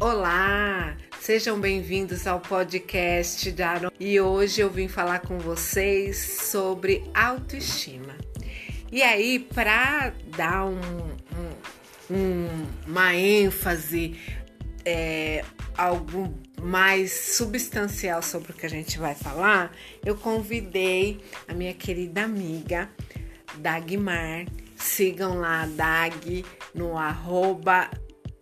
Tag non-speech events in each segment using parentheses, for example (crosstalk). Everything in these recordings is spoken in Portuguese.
Olá, sejam bem-vindos ao podcast da Aron. E hoje eu vim falar com vocês sobre autoestima. E aí, para dar um, um, um, uma ênfase, é, algo mais substancial sobre o que a gente vai falar, eu convidei a minha querida amiga Dagmar. Sigam lá a Dag no arroba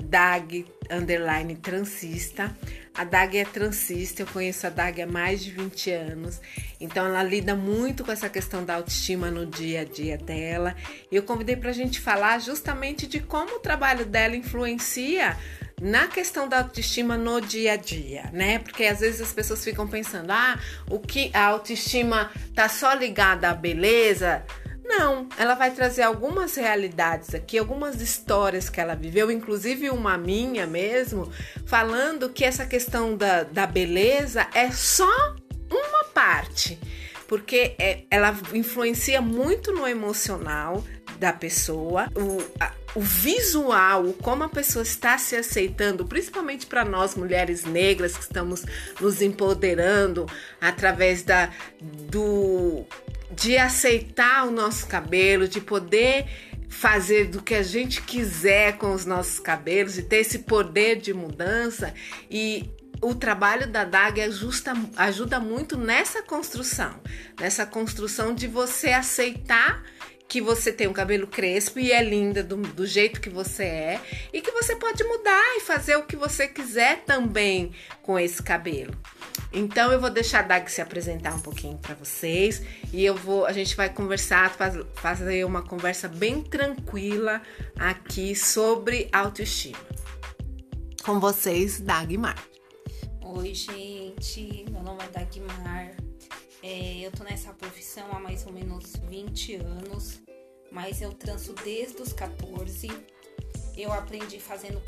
Dag underline transista. A Dag é transista, eu conheço a Dag há mais de 20 anos, então ela lida muito com essa questão da autoestima no dia a dia dela. E eu convidei para a gente falar justamente de como o trabalho dela influencia na questão da autoestima no dia a dia, né? Porque às vezes as pessoas ficam pensando, ah, o que a autoestima tá só ligada à beleza, não, ela vai trazer algumas realidades aqui, algumas histórias que ela viveu, inclusive uma minha mesmo, falando que essa questão da, da beleza é só uma parte, porque é, ela influencia muito no emocional da pessoa, o, a, o visual, como a pessoa está se aceitando, principalmente para nós mulheres negras que estamos nos empoderando através da do de aceitar o nosso cabelo, de poder fazer do que a gente quiser com os nossos cabelos, de ter esse poder de mudança e o trabalho da DAG ajusta, ajuda muito nessa construção, nessa construção de você aceitar que você tem um cabelo crespo e é linda do, do, jeito que você é e que você pode mudar e fazer o que você quiser também com esse cabelo. Então eu vou deixar a Dag se apresentar um pouquinho para vocês e eu vou, a gente vai conversar, faz, fazer uma conversa bem tranquila aqui sobre autoestima. Com vocês, Dagmar. Oi, gente. Meu nome é Dagmar. É, eu tô nessa profissão há mais ou menos 20 anos, mas eu tranço desde os 14. Eu aprendi fazendo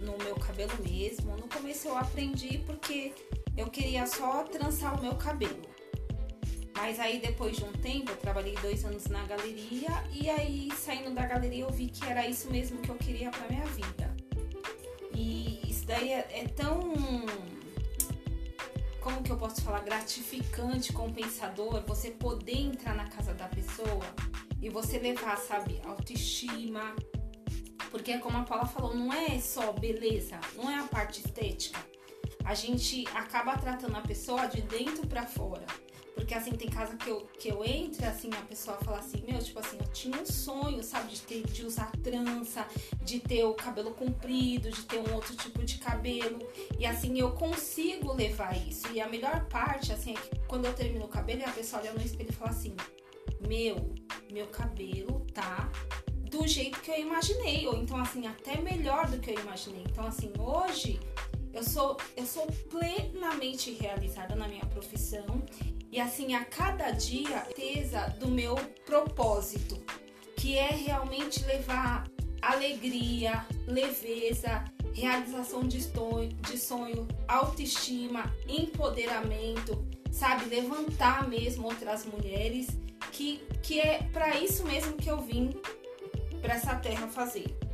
no meu cabelo mesmo. No começo eu aprendi porque eu queria só trançar o meu cabelo. Mas aí depois de um tempo, eu trabalhei dois anos na galeria e aí saindo da galeria eu vi que era isso mesmo que eu queria para minha vida. E isso daí é, é, tão, como que eu posso falar, gratificante, compensador, você poder entrar na casa da pessoa e você levar, sabe, autoestima. Porque como a Paula falou, não é só beleza, não é a parte estética a gente acaba tratando a pessoa de dentro para fora. Porque assim, tem casa que eu, que eu entro, assim, a pessoa fala assim, meu, tipo assim, eu tinha um sonho, sabe, de ter, de usar trança, de ter o cabelo comprido, de ter um outro tipo de cabelo. E assim, eu consigo levar isso. E a melhor parte, assim, é que quando eu termino o cabelo, a pessoa olha no espelho e fala assim, meu, meu cabelo tá do jeito que eu imaginei. Ou então, assim, até melhor do que eu imaginei. Então, assim, hoje eu sou, eu sou plenamente realizada na minha profissão e assim a cada dia certeza do meu propósito, que é realmente levar alegria, leveza, realização de sonho, autoestima, empoderamento, sabe, levantar mesmo outras mulheres, que que é para isso mesmo que eu vim para essa terra fazer.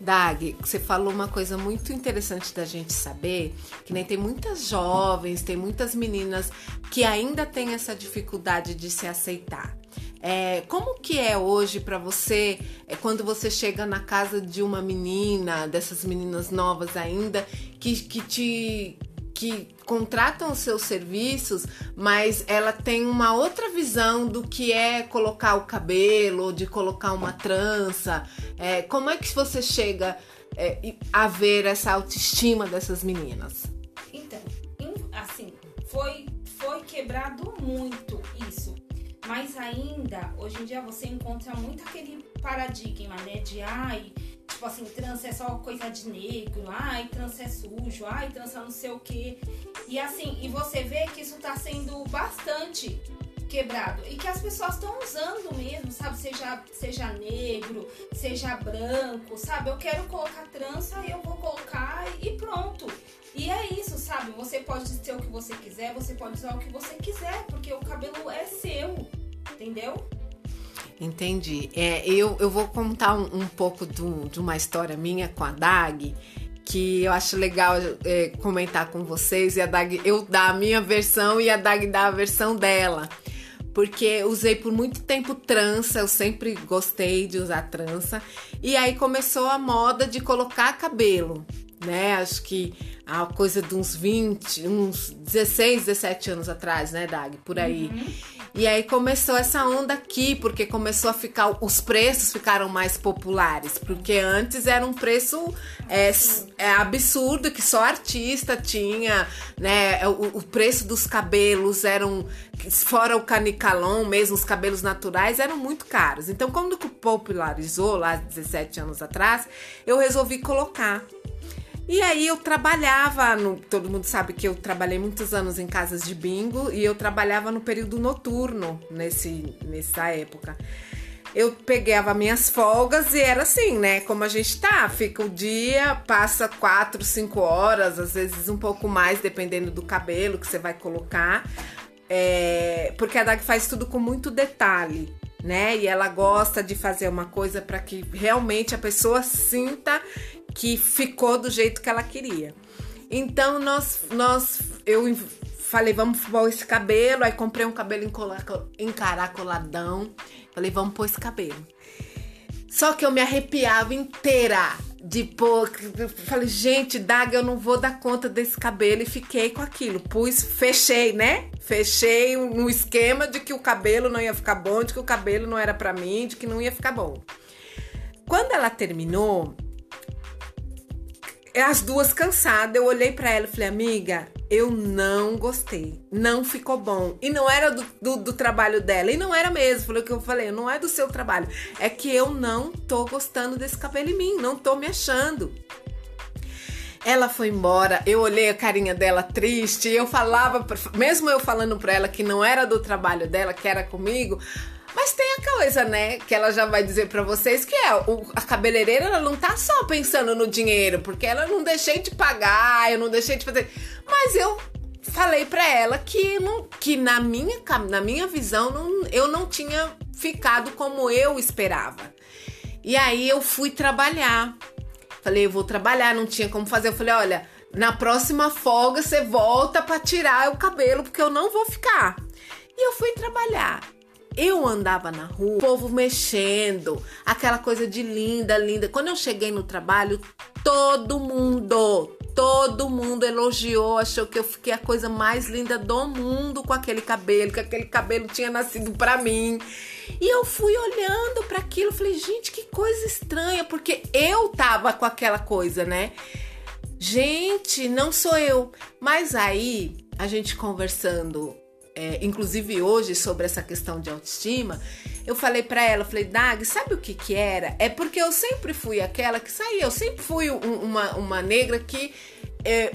Dag, você falou uma coisa muito interessante da gente saber, que nem tem muitas jovens, tem muitas meninas que ainda têm essa dificuldade de se aceitar. É, como que é hoje para você é, quando você chega na casa de uma menina, dessas meninas novas ainda, que, que te que contratam os seus serviços, mas ela tem uma outra visão do que é colocar o cabelo, de colocar uma trança. É, como é que você chega é, a ver essa autoestima dessas meninas? Então, assim, foi, foi quebrado muito isso. Mas ainda, hoje em dia, você encontra muito aquele paradigma, né? De ai, tipo assim, trans é só coisa de negro, ai, trans é sujo, ai, trans é não sei o que. E assim, e você vê que isso tá sendo bastante quebrado e que as pessoas estão usando mesmo, sabe? Seja, seja negro, seja branco, sabe? Eu quero colocar trança eu vou colocar e pronto. E é isso, sabe? Você pode ser o que você quiser, você pode usar o que você quiser, porque o cabelo é seu, entendeu? Entendi. É, eu, eu vou contar um, um pouco do, de uma história minha com a Dag, que eu acho legal é, comentar com vocês e a Dag eu dar a minha versão e a Dag dar a versão dela. Porque usei por muito tempo trança, eu sempre gostei de usar trança. E aí começou a moda de colocar cabelo, né? Acho que a coisa de uns 20, uns 16, 17 anos atrás, né, Dag? Por aí. Uhum. E aí começou essa onda aqui, porque começou a ficar. Os preços ficaram mais populares. Porque antes era um preço é, é absurdo, que só artista tinha, né? O, o preço dos cabelos eram. Fora o canicalon, mesmo os cabelos naturais, eram muito caros. Então, quando popularizou lá 17 anos atrás, eu resolvi colocar. E aí eu trabalhava, no, todo mundo sabe que eu trabalhei muitos anos em casas de bingo e eu trabalhava no período noturno nesse, nessa época. Eu pegava minhas folgas e era assim, né? Como a gente tá, fica o dia, passa quatro, cinco horas, às vezes um pouco mais, dependendo do cabelo que você vai colocar. É, porque a Dag faz tudo com muito detalhe né? E ela gosta de fazer uma coisa para que realmente a pessoa sinta que ficou do jeito que ela queria. Então nós, nós eu falei, vamos pôr esse cabelo. Aí comprei um cabelo encaracoladão. Falei, vamos pôr esse cabelo. Só que eu me arrepiava inteira de pôr. Falei, gente, Daga, eu não vou dar conta desse cabelo. E fiquei com aquilo. Pus, fechei, né? Fechei no esquema de que o cabelo não ia ficar bom, de que o cabelo não era para mim, de que não ia ficar bom. Quando ela terminou, as duas cansadas, eu olhei para ela e falei, amiga, eu não gostei. Não ficou bom. E não era do, do, do, trabalho dela. E não era mesmo. Foi o que eu falei. Não é do seu trabalho. É que eu não tô gostando desse cabelo em mim. Não tô me achando. Ela foi embora, eu olhei a carinha dela triste, eu falava, mesmo eu falando pra ela que não era do trabalho dela, que era comigo, mas tem a coisa, né, que ela já vai dizer para vocês que é o, a cabeleireira ela não tá só pensando no dinheiro, porque ela não deixei de pagar, eu não deixei de fazer. Mas eu falei para ela que não, que na minha na minha visão não, eu não tinha ficado como eu esperava. E aí eu fui trabalhar. Falei, eu vou trabalhar, não tinha como fazer. Eu falei, olha, na próxima folga você volta para tirar o cabelo, porque eu não vou ficar. E eu fui trabalhar. Eu andava na rua, o povo mexendo, aquela coisa de linda, linda. Quando eu cheguei no trabalho, todo mundo, todo mundo elogiou, achou que eu fiquei a coisa mais linda do mundo com aquele cabelo, que aquele cabelo tinha nascido para mim. E eu fui olhando para aquilo, falei, gente, que coisa estranha, porque eu tava com aquela coisa, né? Gente, não sou eu. Mas aí, a gente conversando é, inclusive hoje, sobre essa questão de autoestima, eu falei para ela, falei, Dag, sabe o que que era? É porque eu sempre fui aquela que saía, eu sempre fui um, uma, uma negra que é,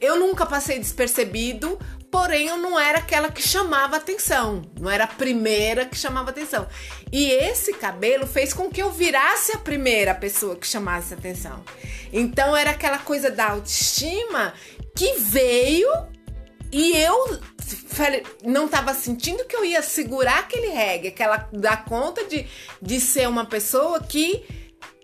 eu nunca passei despercebido, porém eu não era aquela que chamava atenção, não era a primeira que chamava atenção. E esse cabelo fez com que eu virasse a primeira pessoa que chamasse atenção. Então era aquela coisa da autoestima que veio e eu não estava sentindo que eu ia segurar aquele reggae, que ela dá conta de, de ser uma pessoa que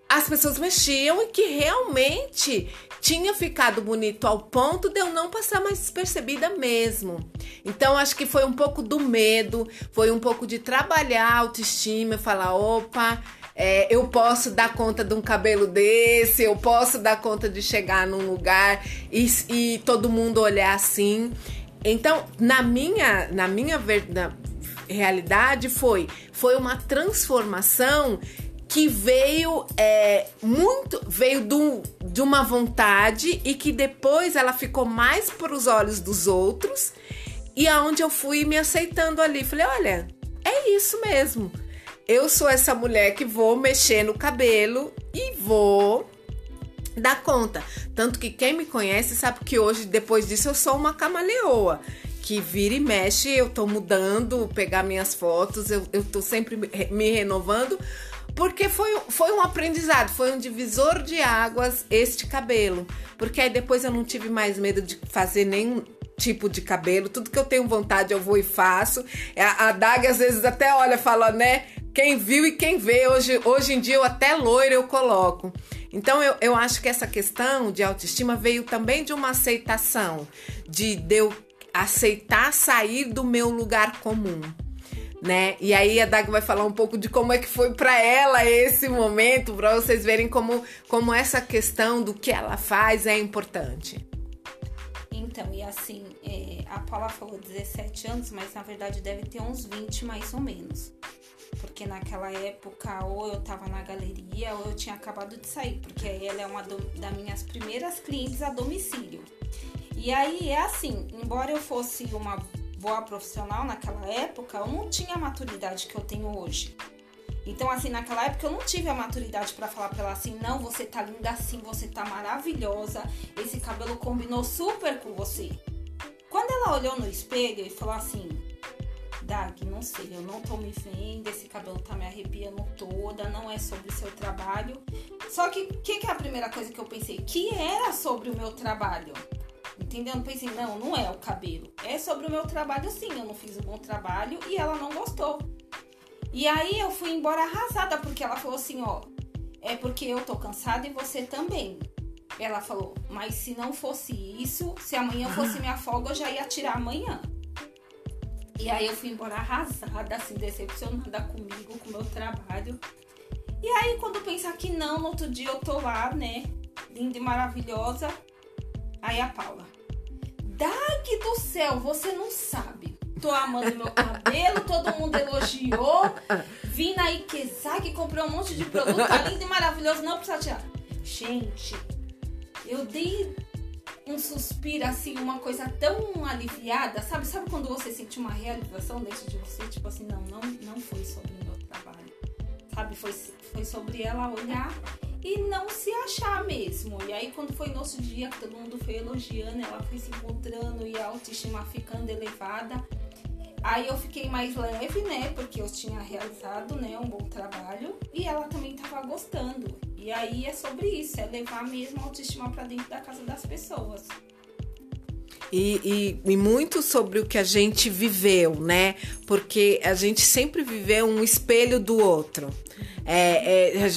as pessoas mexiam e que realmente tinha ficado bonito ao ponto de eu não passar mais despercebida mesmo. Então acho que foi um pouco do medo, foi um pouco de trabalhar a autoestima, falar, opa, é, eu posso dar conta de um cabelo desse, eu posso dar conta de chegar num lugar e, e todo mundo olhar assim. Então, na minha, na minha na realidade, foi, foi uma transformação que veio é, muito veio do, de uma vontade e que depois ela ficou mais para os olhos dos outros e aonde eu fui me aceitando ali. Falei olha é isso mesmo. Eu sou essa mulher que vou mexer no cabelo e vou dá conta. Tanto que quem me conhece sabe que hoje, depois disso, eu sou uma camaleoa. Que vira e mexe, eu tô mudando, pegar minhas fotos, eu, eu tô sempre me renovando, porque foi, foi um aprendizado, foi um divisor de águas este cabelo. Porque aí depois eu não tive mais medo de fazer nenhum tipo de cabelo, tudo que eu tenho vontade eu vou e faço. É, a, a Dag às vezes até olha, fala, né? Quem viu e quem vê, hoje, hoje em dia eu até loira eu coloco. Então eu, eu acho que essa questão de autoestima veio também de uma aceitação, de, de eu aceitar sair do meu lugar comum. Né? E aí a Dag vai falar um pouco de como é que foi para ela esse momento, para vocês verem como, como essa questão do que ela faz é importante. Então, e assim, é, a Paula falou 17 anos, mas na verdade deve ter uns 20 mais ou menos. Porque naquela época, ou eu tava na galeria, ou eu tinha acabado de sair, porque ela é uma do, das minhas primeiras clientes a domicílio. E aí é assim, embora eu fosse uma boa profissional naquela época, eu não tinha a maturidade que eu tenho hoje. Então, assim, naquela época eu não tive a maturidade para falar pra ela assim: não, você tá linda assim, você tá maravilhosa, esse cabelo combinou super com você. Quando ela olhou no espelho e falou assim: Dag, não sei, eu não tô me vendo, esse cabelo tá me arrepiando toda, não é sobre o seu trabalho. Só que o que, que é a primeira coisa que eu pensei? Que era sobre o meu trabalho. Entendeu? Eu pensei, não, não é o cabelo. É sobre o meu trabalho sim, eu não fiz um bom trabalho e ela não gostou. E aí eu fui embora arrasada, porque ela falou assim, ó, é porque eu tô cansada e você também. Ela falou, mas se não fosse isso, se amanhã fosse (laughs) minha folga, eu já ia tirar amanhã. E aí eu fui embora arrasada, assim, decepcionada comigo, com o meu trabalho. E aí, quando pensar que não, no outro dia eu tô lá, né? Linda e maravilhosa. Aí a Paula. Dag do céu, você não sabe tô amando meu cabelo, todo mundo elogiou. Vim na Ikezaki, comprei um monte de produto, tá lindo e maravilhoso, não precisa tirar. Gente, eu dei um suspiro assim, uma coisa tão aliviada, sabe? Sabe quando você sente uma realização dentro de você? Tipo assim, não, não, não foi sobre o meu trabalho. Sabe? Foi, foi sobre ela olhar e não se achar mesmo. E aí, quando foi nosso dia, todo mundo foi elogiando, ela foi se encontrando e a autoestima ficando elevada. Aí eu fiquei mais leve, né? Porque eu tinha realizado, né, um bom trabalho e ela também tava gostando. E aí é sobre isso, é levar mesmo a autoestima para dentro da casa das pessoas. E, e, e, muito sobre o que a gente viveu, né? Porque a gente sempre viveu um espelho do outro. É, é,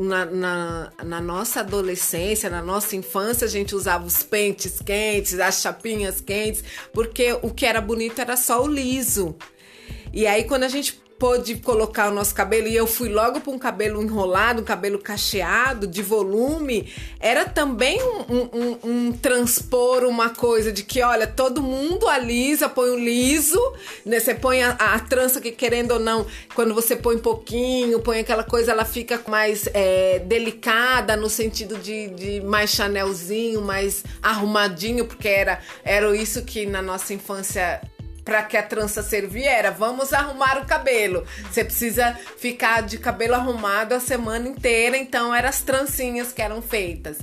na, na, na, nossa adolescência, na nossa infância, a gente usava os pentes quentes, as chapinhas quentes, porque o que era bonito era só o liso. E aí, quando a gente pôde colocar o nosso cabelo e eu fui logo para um cabelo enrolado, um cabelo cacheado, de volume, era também um, um, um, transpor uma coisa de que, olha, todo mundo alisa, põe o liso, né? Você põe a, a trança que querendo ou não, quando você põe um pouquinho, põe aquela coisa, ela fica mais é, delicada no sentido de, de mais chanelzinho, mais arrumadinho, porque era, era isso que na nossa infância para que a trança servia era vamos arrumar o cabelo. Você precisa ficar de cabelo arrumado a semana inteira, então eram as trancinhas que eram feitas.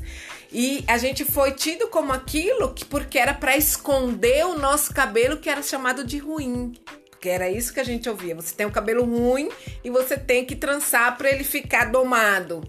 E a gente foi tido como aquilo que porque era para esconder o nosso cabelo que era chamado de ruim. Porque era isso que a gente ouvia. Você tem um cabelo ruim e você tem que trançar para ele ficar domado.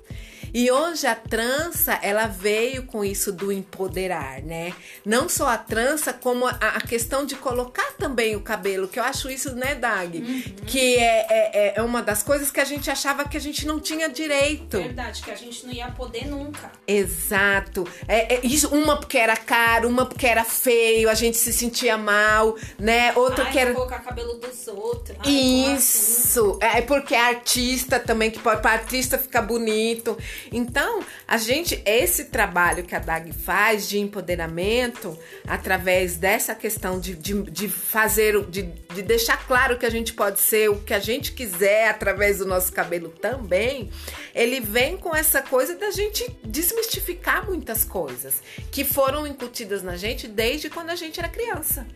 E hoje a trança, ela veio com isso do empoderar, né? Não só a trança, como a, a questão de colocar também o cabelo, que eu acho isso, né, Dag? Uhum. Que é, é, é, uma das coisas que a gente achava que a gente não tinha direito. Verdade, que a gente não ia poder nunca. Exato. É, é isso, uma porque era caro, uma porque era feio, a gente se sentia mal, né? Outra Ai, que era. colocar cabelo dos outros. Ai, isso. É porque é artista também, que pode para artista ficar bonito. Então, a gente, esse trabalho que a DAG faz de empoderamento, através dessa questão de, de, de fazer, de, de deixar claro que a gente pode ser o que a gente quiser através do nosso cabelo também, ele vem com essa coisa da gente desmistificar muitas coisas que foram incutidas na gente desde quando a gente era criança.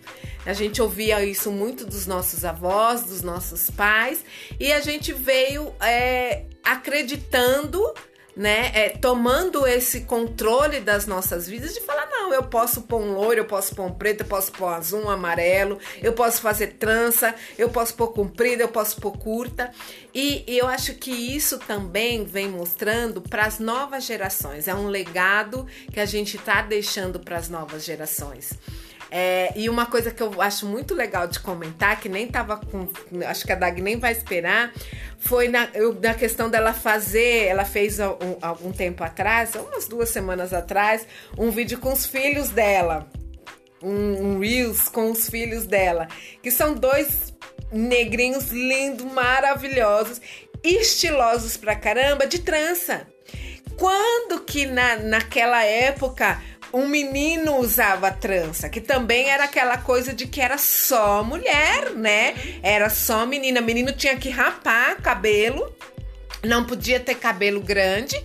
A gente ouvia isso muito dos nossos avós, dos nossos pais, e a gente veio é, acreditando né, é, tomando esse controle das nossas vidas de falar, não, eu posso pôr um loiro, eu posso pôr um preto, eu posso pôr um azul, um amarelo, eu posso fazer trança, eu posso pôr comprida, eu posso pôr curta. E, e eu acho que isso também vem mostrando para as novas gerações. É um legado que a gente está deixando para as novas gerações. É, e uma coisa que eu acho muito legal de comentar, que nem tava com. Acho que a Dag nem vai esperar, foi na, eu, na questão dela fazer. Ela fez um, algum tempo atrás, umas duas semanas atrás, um vídeo com os filhos dela. Um, um Reels com os filhos dela. Que são dois negrinhos lindos, maravilhosos, estilosos pra caramba, de trança. Quando que na, naquela época um menino usava trança, que também era aquela coisa de que era só mulher, né? Era só menina. Menino tinha que rapar cabelo, não podia ter cabelo grande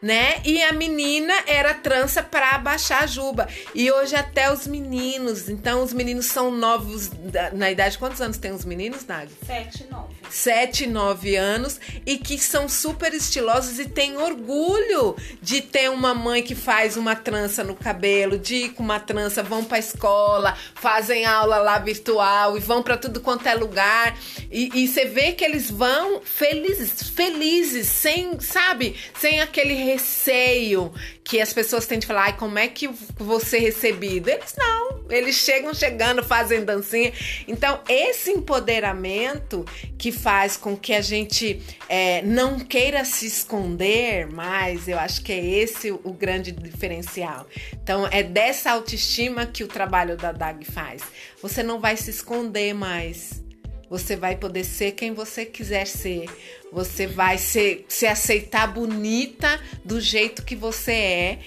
né? E a menina era trança para abaixar a juba. E hoje até os meninos, então os meninos são novos na idade. Quantos anos tem os meninos, Nag? Sete, nove. Sete, nove anos e que são super estilosos e têm orgulho de ter uma mãe que faz uma trança no cabelo, de ir com uma trança, vão para escola, fazem aula lá virtual e vão para tudo quanto é lugar. E, você vê que eles vão felizes, felizes, sem, sabe, sem aquele receio que as pessoas têm de falar, ai, como é que você recebido? Eles não, eles chegam chegando, fazem dancinha. Então, esse empoderamento que faz com que a gente é, não queira se esconder mais, eu acho que é esse o grande diferencial. Então, é dessa autoestima que o trabalho da DAG faz. Você não vai se esconder mais. Você vai poder ser quem você quiser ser. Você vai ser, se aceitar bonita do jeito que você é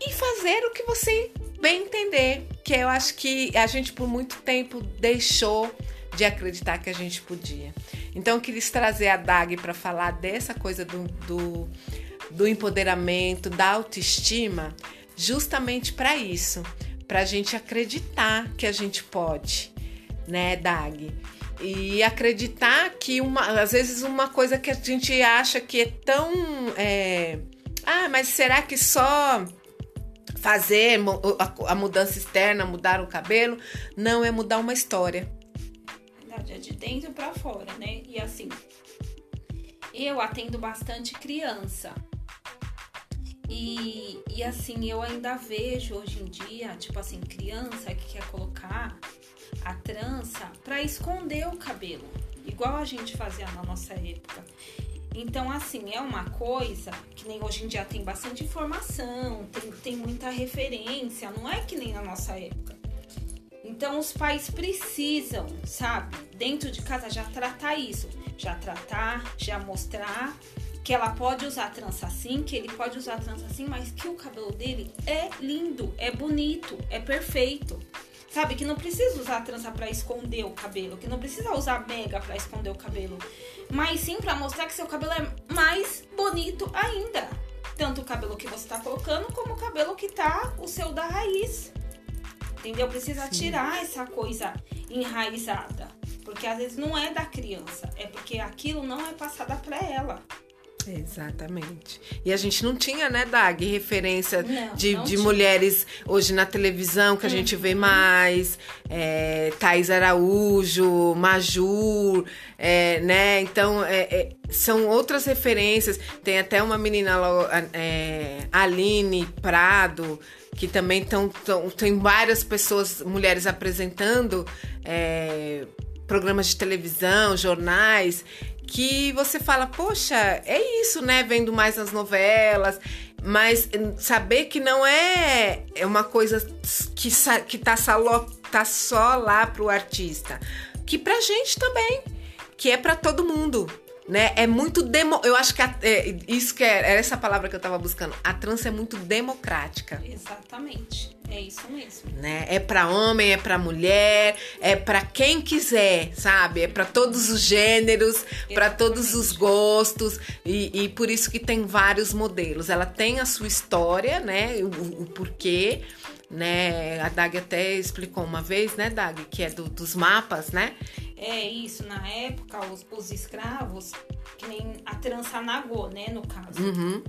e fazer o que você bem entender. Que eu acho que a gente por muito tempo deixou de acreditar que a gente podia. Então eu quis trazer a Dag para falar dessa coisa do, do, do empoderamento, da autoestima, justamente para isso, para a gente acreditar que a gente pode, né, Dag? e acreditar que uma, às vezes uma coisa que a gente acha que é tão é, ah, mas será que só fazer a, mudança externa, mudar o cabelo, não é mudar uma história. Verdade, é de dentro para fora, né? E assim, eu atendo bastante criança. E, e assim, eu ainda vejo hoje em dia, tipo assim, criança que quer colocar a trança para esconder o cabelo, igual a gente fazia na nossa época. Então, assim, é uma coisa que nem hoje em dia tem bastante informação, tem, tem muita referência, não é que nem na nossa época. Então, os pais precisam, sabe, dentro de casa já tratar isso, já tratar, já mostrar que ela pode usar trança assim, que ele pode usar trança assim, mas que o cabelo dele é lindo, é bonito, é perfeito. Sabe? Que não precisa usar trança para esconder o cabelo, que não precisa usar mega para esconder o cabelo, mas sim para mostrar que seu cabelo é mais bonito ainda. Tanto o cabelo que você tá colocando, como o cabelo que tá o seu da raiz. Entendeu? Precisa sim. tirar essa coisa enraizada. Porque às vezes não é da criança, é porque aquilo não é passada para ela. Exatamente. E a gente não tinha, né, Dag, referência não, de, não de mulheres hoje na televisão que a uhum. gente vê mais. É, Thais Araújo, Majur, é, né? Então, é, é, são outras referências. Tem até uma menina é, Aline Prado, que também estão. Tem várias pessoas, mulheres apresentando é, programas de televisão, jornais que você fala, poxa, é isso, né? Vendo mais as novelas, mas saber que não é, é uma coisa que, que tá, só, tá só lá pro artista, que pra gente também, que é para todo mundo né? É muito demo. Eu acho que a, é, isso que é, é essa palavra que eu tava buscando. A trans é muito democrática. Exatamente. É isso mesmo. Né? É para homem, é para mulher, é para quem quiser, sabe? É para todos os gêneros, para todos os gostos e, e, por isso que tem vários modelos. Ela tem a sua história, né? O, o porquê, né? A Dag até explicou uma vez, né, Dag, que é do, dos mapas, né? É isso, na época, os, os escravos, que nem a trança nagô, né, no caso. Uhum.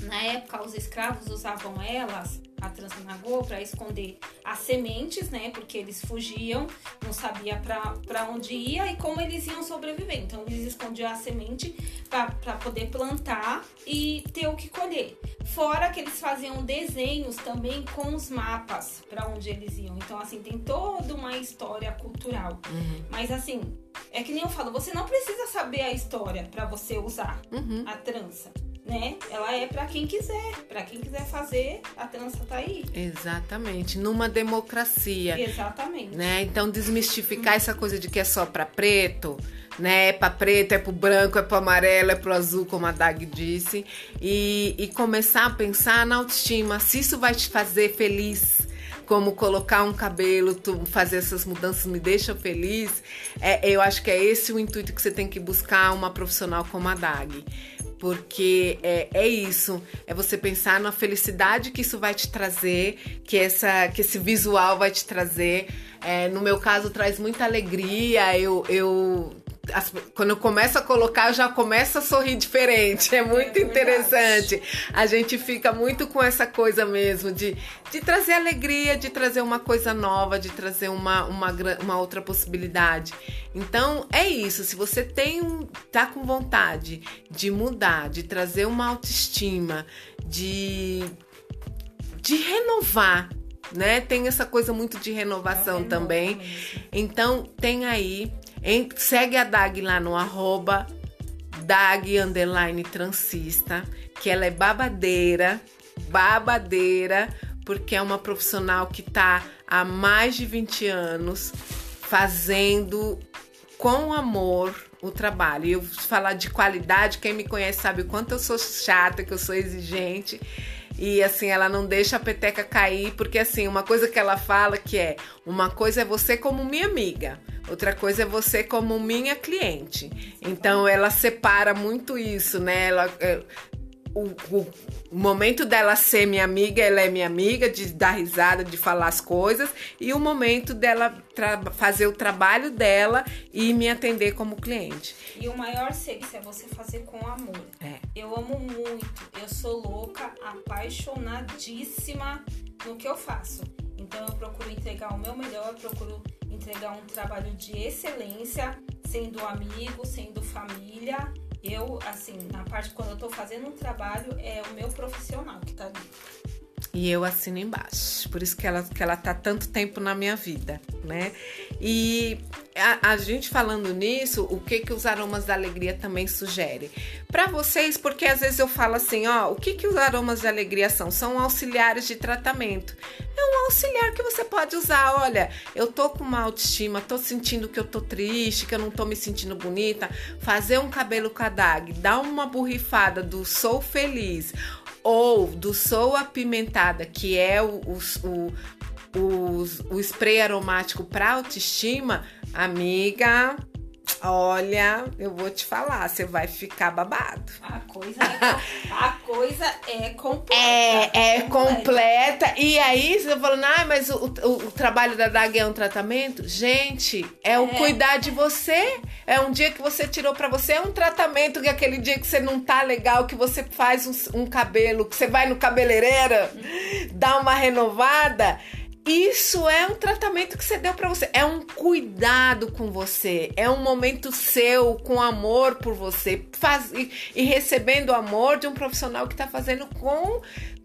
Na época, os escravos usavam elas a trança na goa para esconder as sementes, né? Porque eles fugiam, não sabia para onde ia e como eles iam sobreviver. Então eles escondiam a semente para poder plantar e ter o que colher. Fora que eles faziam desenhos também com os mapas para onde eles iam. Então assim tem toda uma história cultural. Uhum. Mas assim é que nem eu falo, você não precisa saber a história para você usar uhum. a trança né? Ela é para quem quiser, para quem quiser fazer, a trança tá aí. Exatamente, numa democracia. Exatamente. Né? Então desmistificar essa coisa de que é só para preto, né? É para preto, é para branco, é para amarelo, é para azul, como a Dag disse, e, e começar a pensar na autoestima, se isso vai te fazer feliz como colocar um cabelo, fazer essas mudanças me deixa feliz. É, eu acho que é esse o intuito que você tem que buscar uma profissional como a Dag porque é, é isso, é você pensar na felicidade que isso vai te trazer, que, essa, que esse visual vai te trazer. É, no meu caso, traz muita alegria. Eu, eu as, quando eu começo a colocar, eu já começo a sorrir diferente. É muito é interessante. A gente fica muito com essa coisa mesmo de, de trazer alegria, de trazer uma coisa nova, de trazer uma, uma, uma outra possibilidade. Então é isso. Se você tem tá com vontade de mudar, de trazer uma autoestima, de, de renovar né? Tem essa coisa muito de renovação é também. Então, tem aí em, segue a Dag lá no arroba Dag underline transista, que ela é babadeira, babadeira, porque é uma profissional que está há mais de 20 anos fazendo com amor o trabalho. Eu falar de qualidade, quem me conhece sabe o quanto eu sou chata, que eu sou exigente. E assim, ela não deixa a peteca cair, porque assim, uma coisa que ela fala que é, uma coisa é você como minha amiga, outra coisa é você como minha cliente. Então ela separa muito isso, né? Ela, é, o, o, momento dela ser minha amiga, ela é minha amiga, de dar risada, de falar as coisas, e o momento dela fazer o trabalho dela e me atender como cliente. E o maior serviço é você fazer com amor. É. Eu amo muito, eu sou louca, apaixonadíssima no que eu faço. Então eu procuro entregar o meu melhor, procuro entregar um trabalho de excelência, sendo amigo, sendo família eu, assim, na parte quando eu tô fazendo um trabalho, é o meu profissional que tá ali. E eu assino embaixo. Por isso que ela, que ela tá tanto tempo na minha vida, né? E a, a gente falando nisso, o que que os aromas da alegria também sugere? Para vocês, porque às vezes eu falo assim, ó, o que que os aromas de alegria são? São auxiliares de tratamento. É um auxiliar que você pode usar. Olha, eu tô com uma autoestima, tô sentindo que eu tô triste, que eu não tô me sentindo bonita. Fazer um cabelo cadag, dar uma borrifada do sou feliz ou do Sou Apimentada, que é o, o, o, o spray aromático para autoestima, amiga, Olha, eu vou te falar, você vai ficar babado. A coisa é, a coisa é completa. É, é completa. E aí você tá falando, ah, mas o, o, o trabalho da DAG é um tratamento? Gente, é o é. cuidar de você. É um dia que você tirou para você, é um tratamento que aquele dia que você não tá legal, que você faz um, um cabelo, que você vai no cabeleireira, dá uma renovada. Isso é um tratamento que você deu para você, é um cuidado com você, é um momento seu com amor por você, faz, e, e recebendo amor de um profissional que está fazendo com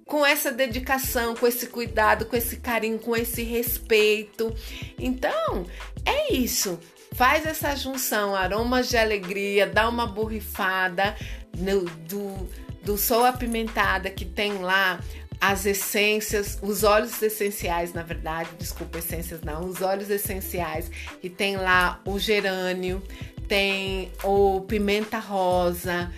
com essa dedicação, com esse cuidado, com esse carinho, com esse respeito. Então, é isso. Faz essa junção, aromas de alegria, dá uma borrifada no, do, do sol apimentada que tem lá as essências, os óleos essenciais, na verdade, desculpa, essências não, os óleos essenciais, que tem lá o gerânio, tem o pimenta rosa,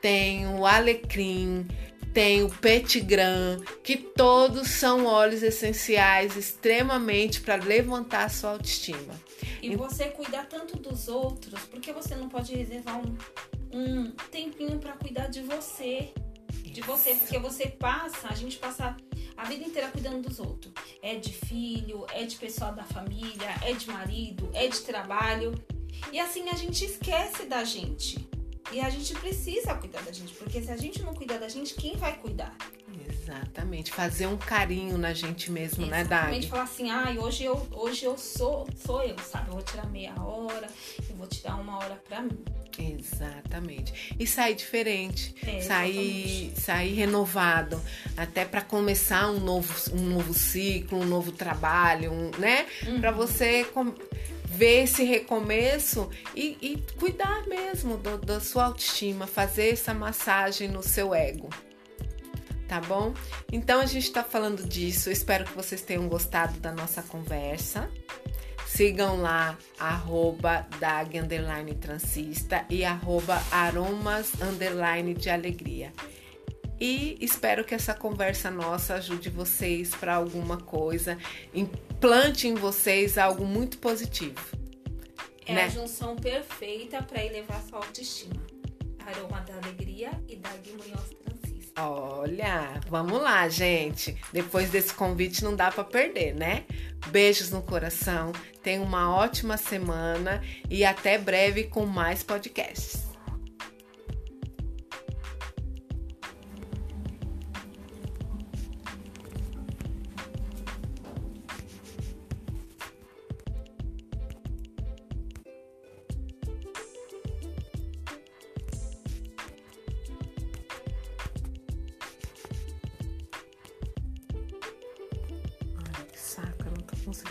tem o alecrim, tem o petigram, que todos são óleos essenciais extremamente para levantar a sua autoestima. E você cuidar tanto dos outros, porque você não pode reservar um, um tempinho para cuidar de você? De você, porque você passa, a gente passa a vida inteira cuidando dos outros. É de filho, é de pessoal da família, é de marido, é de trabalho. E assim a gente esquece da gente. E a gente precisa cuidar da gente, porque se a gente não cuidar da gente, quem vai cuidar? Exatamente. Fazer um carinho na gente mesmo, né, Exatamente, Dag? falar assim, ah, hoje eu, hoje eu sou, sou eu, sabe? Eu vou tirar meia hora, eu vou tirar uma hora pra mim. Exatamente. E sair diferente, É, sair, exatamente. sair renovado, até para começar um novo, um novo ciclo, um novo trabalho, um, né? Uhum. Para você com- ver esse recomeço e, e cuidar mesmo do- da sua autoestima, fazer essa massagem no seu ego. Tá bom? Então a gente tá falando disso. Espero que vocês tenham gostado da nossa conversa. Sigam lá, arroba Dag underline transista e arroba aromas underline de alegria. E espero que essa conversa nossa ajude vocês para alguma coisa, implante em vocês algo muito positivo. É né? a junção perfeita pra elevar sua autoestima. Aroma da alegria e da Transista. Olha, vamos lá, gente. Depois desse convite não dá para perder, né? Beijos no coração. Tenha uma ótima semana e até breve com mais podcasts.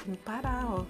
Não parar, ó.